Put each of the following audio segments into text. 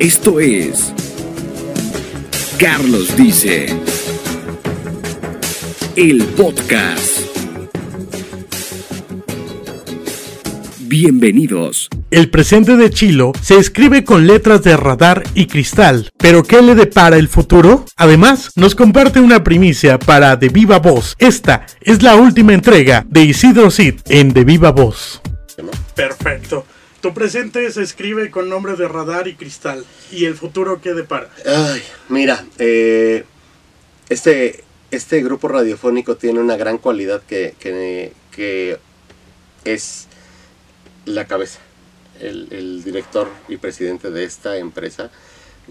Esto es Carlos Dice, el podcast. Bienvenidos. El presente de Chilo se escribe con letras de radar y cristal, pero ¿qué le depara el futuro? Además, nos comparte una primicia para De Viva Voz. Esta es la última entrega de Isidro Cid en De Viva Voz. Perfecto. Tu presente se escribe con nombre de radar y cristal. ¿Y el futuro qué depara? Ay, mira, eh, este, este grupo radiofónico tiene una gran cualidad que, que, es la cabeza. El, el, director y presidente de esta empresa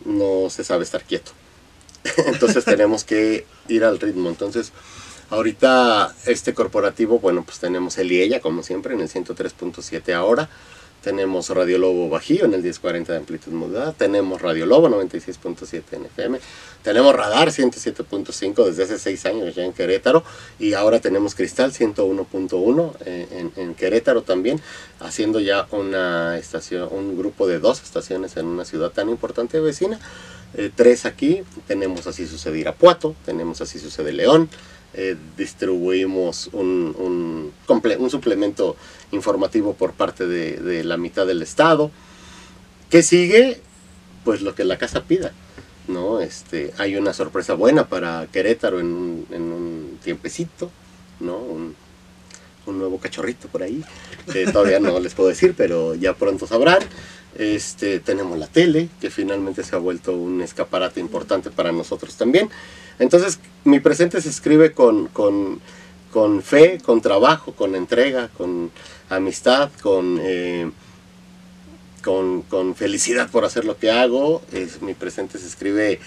no se sabe estar quieto. Entonces tenemos que ir al ritmo. Entonces, ahorita este corporativo, bueno, pues tenemos el y ella, como siempre, en el 103.7 ahora. Tenemos Radio Lobo Bajío en el 1040 de amplitud modulada. Tenemos Radio Lobo 96.7 en FM. Tenemos Radar 107.5 desde hace 6 años ya en Querétaro. Y ahora tenemos Cristal 101.1 en, en, Querétaro también. Haciendo ya una estación, un grupo de dos estaciones en una ciudad tan importante vecina. Eh, tres aquí. Tenemos Así Sucede Irapuato. Tenemos Así Sucede León. Eh, distribuimos un, un, un, suplemento informativo por parte de, la mitad del estado. ¿Qué sigue? Pues lo que la casa pida. ¿no? Este, hay una sorpresa buena para Querétaro en un, en un tiempecito, ¿no? Un, nuevo cachorrito por ahí, que todavía no les puedo decir, pero ya pronto sabrán. Este, tenemos la tele, que finalmente se ha vuelto un escaparate importante para nosotros también. Entonces, mi presente se escribe con, con, con fe, con trabajo, con entrega, con amistad, con, eh, con, con, felicidad por hacer lo que hago. Es, mi presente se escribe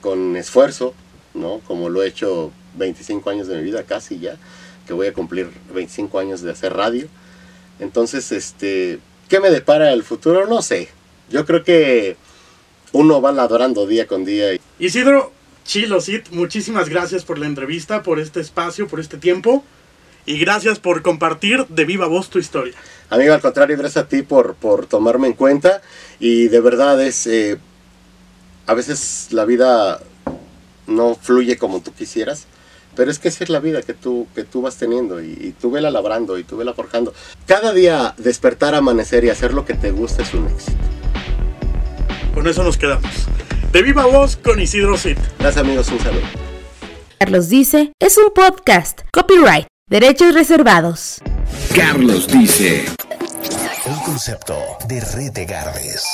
con esfuerzo, ¿no? Como lo he hecho 25 años de mi vida, casi ya, que voy a cumplir 25 años de hacer radio. Entonces, este, ¿qué me depara el futuro? No sé. Yo creo que uno va ladrando día con día. Isidro, Chilo Cid, muchísimas gracias por la entrevista, por este espacio, por este tiempo. Y gracias por compartir de viva voz tu historia. Amigo, al contrario, gracias a ti por, por tomarme en cuenta. Y de verdad es, eh, a veces la vida no fluye como tú quisieras. Pero es que esa es la vida que tú, que tú vas teniendo y, y tú vela labrando y tú vela forjando. Cada día despertar, amanecer y hacer lo que te gusta es un éxito. Con eso nos quedamos. De viva voz con Isidro Cid. Gracias amigos, un saludo. Carlos dice, es un podcast. Copyright. Derechos reservados. Carlos dice. Un concepto de Red de Gardez.